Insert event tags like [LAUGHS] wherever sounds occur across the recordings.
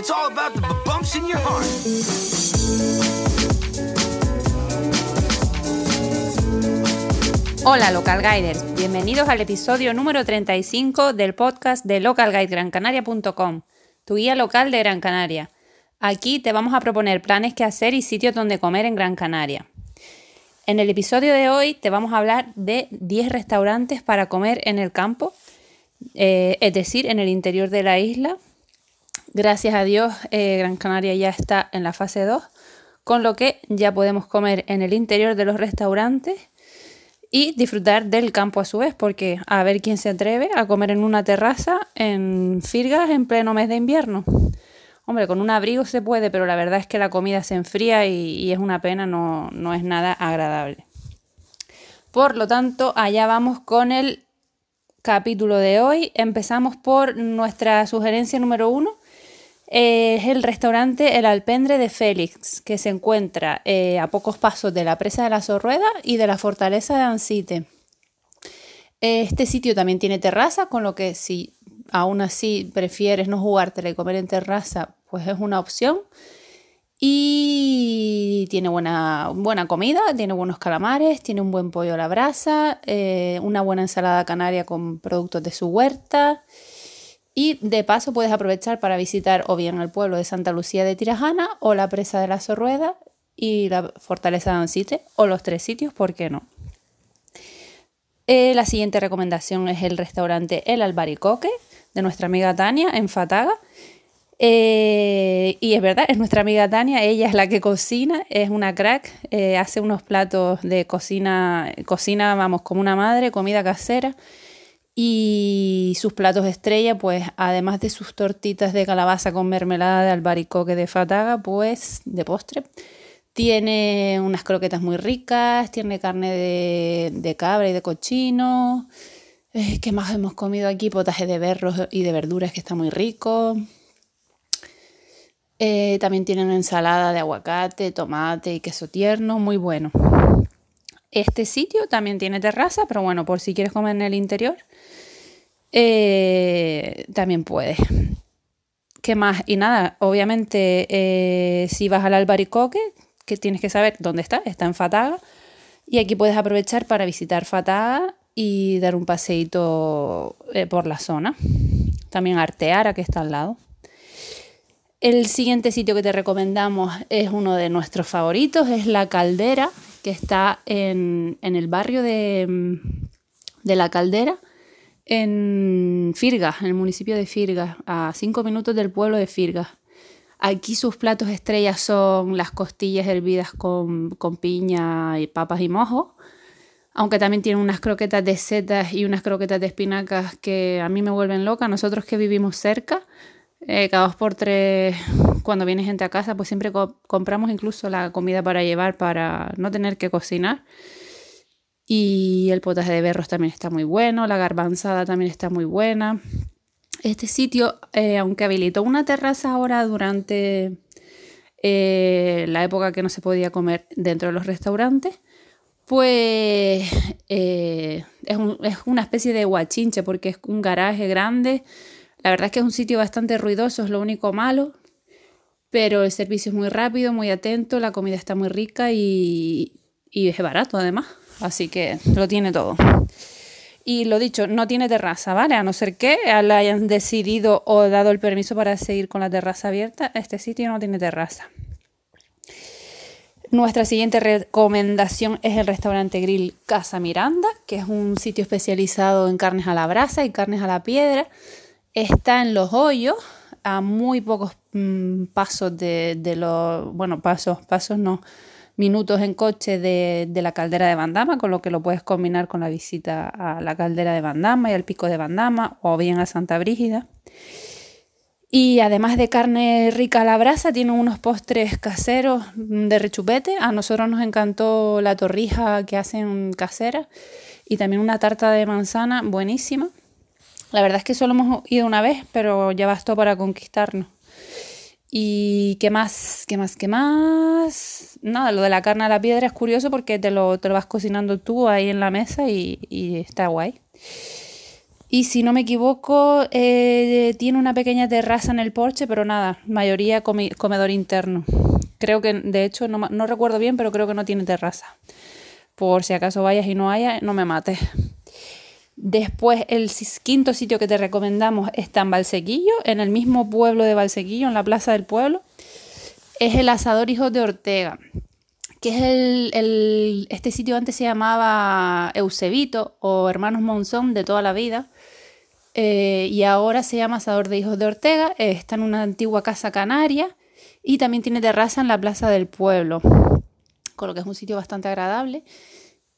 Bumps. Hola Local Guiders, bienvenidos al episodio número 35 del podcast de localguidegrancanaria.com, tu guía local de Gran Canaria. Aquí te vamos a proponer planes que hacer y sitios donde comer en Gran Canaria. En el episodio de hoy te vamos a hablar de 10 restaurantes para comer en el campo, eh, es decir, en el interior de la isla. Gracias a Dios, eh, Gran Canaria ya está en la fase 2, con lo que ya podemos comer en el interior de los restaurantes y disfrutar del campo a su vez, porque a ver quién se atreve a comer en una terraza en Firgas en pleno mes de invierno. Hombre, con un abrigo se puede, pero la verdad es que la comida se enfría y, es una pena, no, no es nada agradable. Por lo tanto, allá vamos con el capítulo de hoy. Empezamos por nuestra sugerencia número uno. Es el restaurante El Alpendre de Félix, que se encuentra eh, a pocos pasos de la presa de la Sorrueda y de la fortaleza de Ancite. Este sitio también tiene terraza, con lo que si aún así prefieres no jugártela y comer en terraza, pues es una opción. Y tiene buena, buena comida, tiene buenos calamares, tiene un buen pollo a la brasa, eh, una buena ensalada canaria con productos de su huerta. Y de paso puedes aprovechar para visitar o bien el pueblo de Santa Lucía de Tirajana o la presa de la Sorrueda y la fortaleza de Ancite o los tres sitios, ¿por qué no? Eh, la siguiente recomendación es el restaurante El Albaricoque de nuestra amiga Tania en Fataga. Eh, y es verdad, es nuestra amiga Tania, ella es la que cocina, es una crack, eh, hace unos platos de cocina, cocina, vamos, como una madre, comida casera. Y sus platos estrella, pues además de sus tortitas de calabaza con mermelada de albaricoque de fataga, pues de postre, tiene unas croquetas muy ricas, tiene carne de, de cabra y de cochino. Eh, ¿Qué más hemos comido aquí? Potaje de berros y de verduras que está muy rico. Eh, también tienen ensalada de aguacate, tomate y queso tierno, muy bueno. Este sitio también tiene terraza, pero bueno, por si quieres comer en el interior, eh, también puedes. ¿Qué más? Y nada, obviamente eh, si vas al albaricoque, que tienes que saber dónde está, está en Fataga, y aquí puedes aprovechar para visitar Fataga y dar un paseíto por la zona. También Arteara, que está al lado. El siguiente sitio que te recomendamos es uno de nuestros favoritos, es La Caldera, que está en, el barrio de, La Caldera, en Firgas, en el municipio de Firgas, a cinco minutos del pueblo de Firgas. Aquí sus platos estrellas son las costillas hervidas con, con piña y papas y mojo, aunque también tienen unas croquetas de setas y unas croquetas de espinacas que a mí me vuelven loca. Nosotros que vivimos cerca, eh, cada dos por tres, cuando viene gente a casa, pues siempre compramos incluso la comida para llevar para no tener que cocinar. Y el potaje de berros también está muy bueno, la garbanzada también está muy buena. Este sitio, eh, aunque habilitó una terraza ahora durante eh, la época que no se podía comer dentro de los restaurantes, pues es, es, una especie de guachinche porque es un garaje grande la verdad es que es un sitio bastante ruidoso, es lo único malo, pero el servicio es muy rápido, muy atento, la comida está muy rica y, es barato además, así que lo tiene todo. Y lo dicho, no tiene terraza, ¿vale? A no ser que le hayan decidido o dado el permiso para seguir con la terraza abierta, este sitio no tiene terraza. Nuestra siguiente recomendación es el restaurante Grill Casa Miranda, que es un sitio especializado en carnes a la brasa y carnes a la piedra. Está en los hoyos, a muy pocos mm, pasos de, los, bueno, pasos, pasos no, minutos en coche de, la caldera de Bandama, con lo que lo puedes combinar con la visita a la caldera de Bandama y al pico de Bandama, o bien a Santa Brígida. Y además de carne rica a la brasa, tiene unos postres caseros de rechupete. A nosotros nos encantó la torrija que hacen casera y también una tarta de manzana buenísima. La verdad es que solo hemos ido una vez, pero ya bastó para conquistarnos. ¿Y qué más? ¿Qué más? ¿Qué más? Nada, lo de la carne a la piedra es curioso porque te lo, te lo vas cocinando tú ahí en la mesa y, está guay. Y si no me equivoco, eh, tiene una pequeña terraza en el porche, pero nada, mayoría comedor interno. Creo que, de hecho, no, no, recuerdo bien, pero creo que no tiene terraza. Por si acaso vayas y no haya, no me mates. Después, el quinto sitio que te recomendamos está en Valsequillo, en el mismo pueblo de Valsequillo, en la plaza del pueblo. Es el Asador Hijos de Ortega que es el, este sitio antes se llamaba Eusebito o Hermanos Monzón de toda la vida. Eh, y ahora se llama Asador de Hijos de Ortega. Está en una antigua casa canaria y también tiene terraza en la plaza del pueblo, con lo que es un sitio bastante agradable.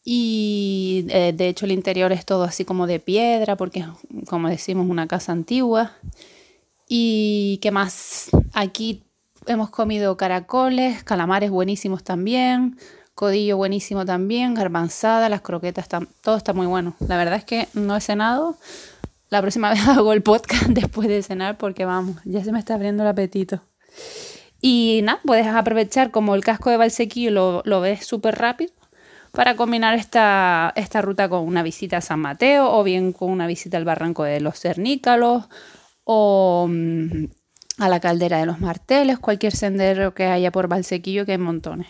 Y eh, de hecho el interior es todo así como de piedra, porque es, como decimos, una casa antigua. Y qué más, aquí hemos comido caracoles, calamares buenísimos también, codillo buenísimo también, garbanzada, las croquetas, todo está muy bueno. La verdad es que no he cenado. La próxima [LAUGHS] vez hago el podcast [LAUGHS] después de cenar porque vamos, ya se me está abriendo el apetito. Y nada, puedes aprovechar como el casco de Valsequillo lo, lo ves súper rápido para combinar esta, esta ruta con una visita a San Mateo o bien con una visita al barranco de los Cernícalos o mm, a la caldera de los marteles, cualquier sendero que haya por Valsequillo, que hay montones.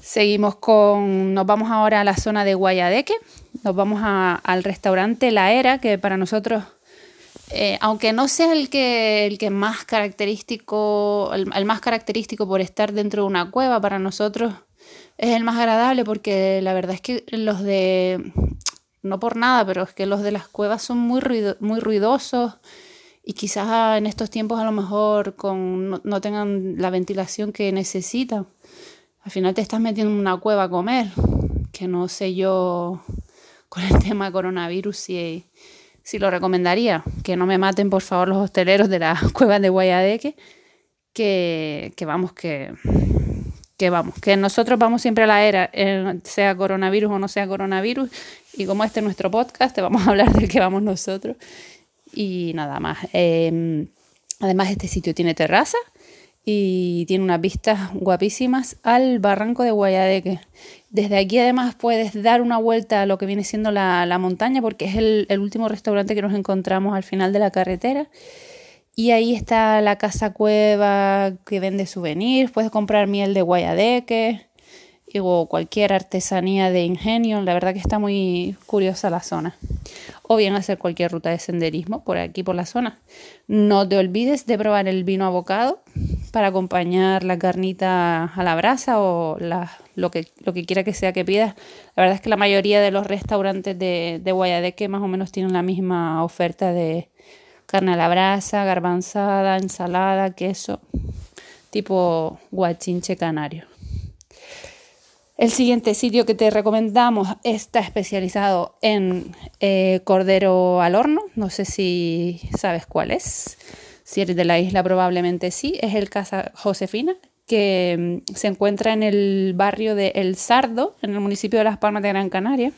Seguimos con, nos vamos ahora a la zona de Guayadeque, nos vamos al restaurante La Era, que para nosotros, eh, aunque no sea el que, el que más característico, el, más característico por estar dentro de una cueva, para nosotros es el más agradable porque la verdad es que los de, no por nada, pero es que los de las cuevas son muy, muy ruidosos y quizás en estos tiempos a lo mejor con, no, tengan la ventilación que necesitan. Al final te estás metiendo en una cueva a comer, que no sé yo con el tema coronavirus si, si lo recomendaría. Que no me maten por favor los hosteleros de la [LAUGHS] cueva de Guayadeque, que, que vamos, que, que vamos, que nosotros vamos siempre a la era, eh, sea coronavirus o no sea coronavirus, y como este es nuestro podcast, te vamos a hablar del que vamos nosotros y nada más. Em, además, este sitio tiene terraza y tiene unas vistas guapísimas al barranco de Guayadeque. Desde aquí además puedes dar una vuelta a lo que viene siendo la, montaña porque es el, último restaurante que nos encontramos al final de la carretera. Y ahí está la casa cueva que vende souvenirs, puedes comprar miel de Guayadeque o cualquier artesanía de ingenio. La verdad que está muy curiosa la zona. O bien hacer cualquier ruta de senderismo por aquí, por la zona. No te olvides de probar el vino abocado para acompañar la carnita a la brasa o lo, que, lo que quiera que sea que pidas. La verdad es que la mayoría de los restaurantes de, de Guayadeque más o menos tienen la misma oferta de carne a la brasa, garbanzada, ensalada, queso, tipo guachinche canario. El siguiente sitio que te recomendamos está especializado en eh, cordero al horno. No sé si sabes cuál es. Si eres de la isla probablemente sí. Es el Casa Josefina, que mm, se encuentra en el barrio de El Sardo, en el municipio de Las Palmas de Gran Canaria.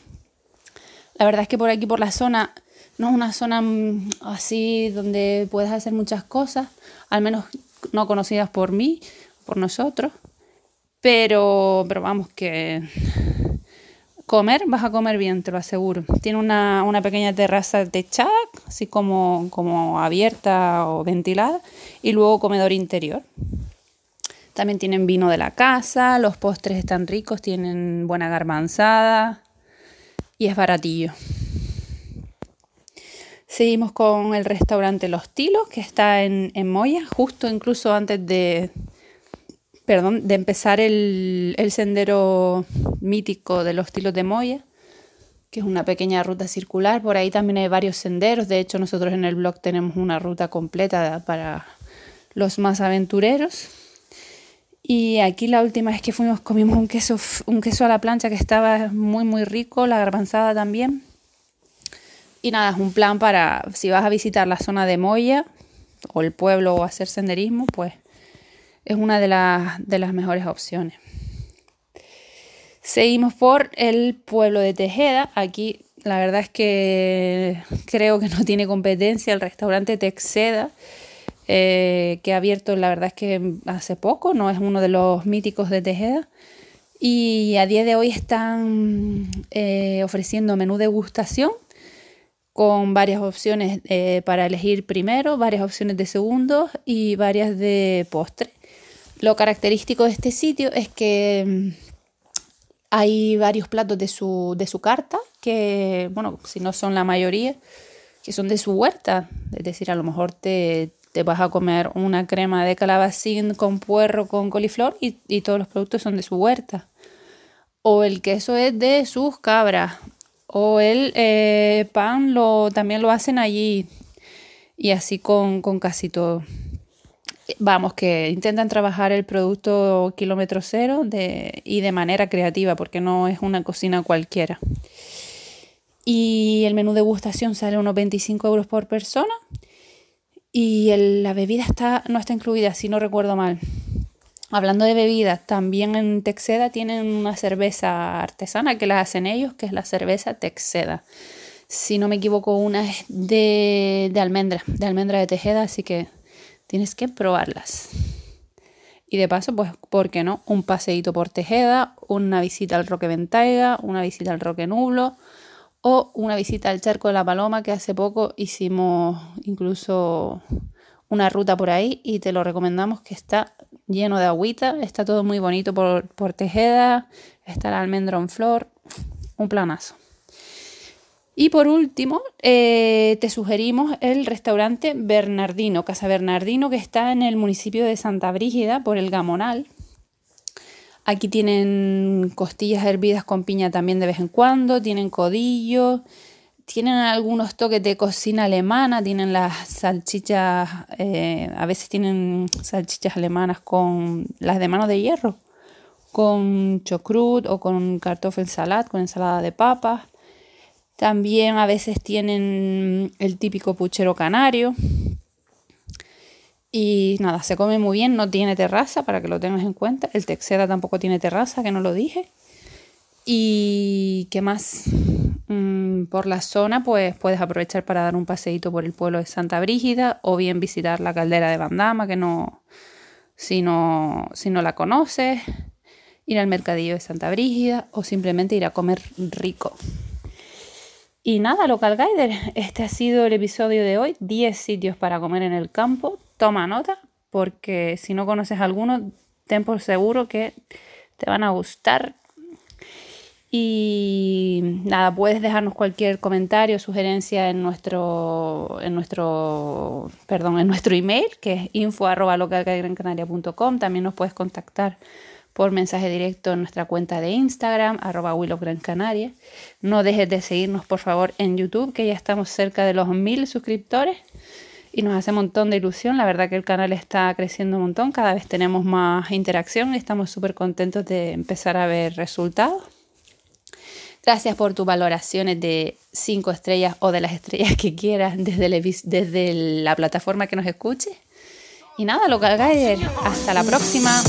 La verdad es que por aquí, por la zona, no es una zona mm, así donde puedes hacer muchas cosas, al menos no conocidas por mí, por nosotros. Pero, pero vamos, que comer, vas a comer bien, te lo aseguro. Tiene una, pequeña terraza techada, así como, como abierta o ventilada, y luego comedor interior. También tienen vino de la casa, los postres están ricos, tienen buena garbanzada y es baratillo. Seguimos con el restaurante Los Tilos, que está en, en Moya, justo incluso antes de, perdón, de empezar el, sendero mítico de los tilos de Moya, que es una pequeña ruta circular. Por ahí también hay varios senderos. De hecho, nosotros en el blog tenemos una ruta completa para los más aventureros. Y aquí la última vez que fuimos comimos un queso, un queso a la plancha que estaba muy muy rico, la garbanzada también. Y nada, es un plan para si vas a visitar la zona de Moya o el pueblo o hacer senderismo, pues es una de, de las mejores opciones. Seguimos por el pueblo de Tejeda. Aquí la verdad es que creo que no [LAUGHS] tiene competencia el restaurante Texeda, eh, que ha abierto la verdad es que hace poco, no es uno de los míticos de Tejeda. Y a día de hoy están eh, ofreciendo menú degustación con varias opciones eh, para elegir primero, varias opciones de segundo y varias de postre. Lo característico de este sitio es que mm, hay varios platos de su, de su carta, que, bueno, si no son la mayoría, que son de su huerta. Es decir, a lo mejor te, te vas a comer una crema de calabacín con puerro, con coliflor y, y todos los productos son de su huerta. O el queso es de sus cabras o el eh, pan lo, también lo hacen allí y así con, casi todo. Vamos, que intentan trabajar el producto kilómetro cero y de manera creativa, porque no es una cocina cualquiera. Y el menú de degustación sale unos 25 euros por persona. Y la bebida está, no está incluida, si no recuerdo mal. Hablando de bebidas, también en Texeda tienen una cerveza artesana que la hacen ellos, que es la cerveza Texeda. Si no me equivoco, una es de, de almendra, de almendra de Tejeda, así que tienes que probarlas. Y de paso, pues, ¿por qué no? Un paseíto por Tejeda, una visita al Roque Ventaiga, una visita al Roque Nublo o una visita al Charco de la Paloma, que hace poco hicimos incluso una ruta por ahí y te lo recomendamos que está lleno de agüita, está todo muy bonito por, por Tejeda, está el almendro en flor, un planazo. Y por último, eh, te sugerimos el restaurante Bernardino, Casa Bernardino, que está en el municipio de Santa Brígida, por el Gamonal. Aquí tienen costillas hervidas con piña también de vez en cuando, tienen codillo, tienen algunos toques de cocina alemana, tienen las salchichas, eh, a veces tienen salchichas alemanas con las de mano de hierro, con chocrut o con cartoffel salad, con ensalada de papas. También a veces tienen el típico puchero canario. Y nada, se come muy bien, no tiene terraza para que lo tengas en cuenta. El Texeda tampoco tiene terraza, que no lo dije. ¿Y qué más? Mm, por la zona, pues puedes aprovechar para dar un paseíto por el pueblo de Santa Brígida o bien visitar la caldera de Bandama, que no, si no, si no la conoces, ir al mercadillo de Santa Brígida o simplemente ir a comer rico. Y nada, Local Guider, este ha sido el episodio de hoy. 10 sitios para comer en el campo. Toma nota, porque si no conoces alguno, ten por seguro que te van a gustar y nada, puedes dejarnos cualquier comentario, sugerencia en nuestro, en nuestro, perdón, en nuestro email, que es info.localgrancanaria.com. También nos puedes contactar por mensaje directo en nuestra cuenta de Instagram, arroba Canaria. No dejes de seguirnos, por favor, en YouTube, que ya estamos cerca de los mil suscriptores y nos hace un montón de ilusión. La verdad que el canal está creciendo un montón, cada vez tenemos más interacción y estamos súper contentos de empezar a ver resultados. Gracias por tus valoraciones de 5 estrellas o de las estrellas que quieras desde, la plataforma que nos escuche. Y nada, Local Guider, hasta la próxima.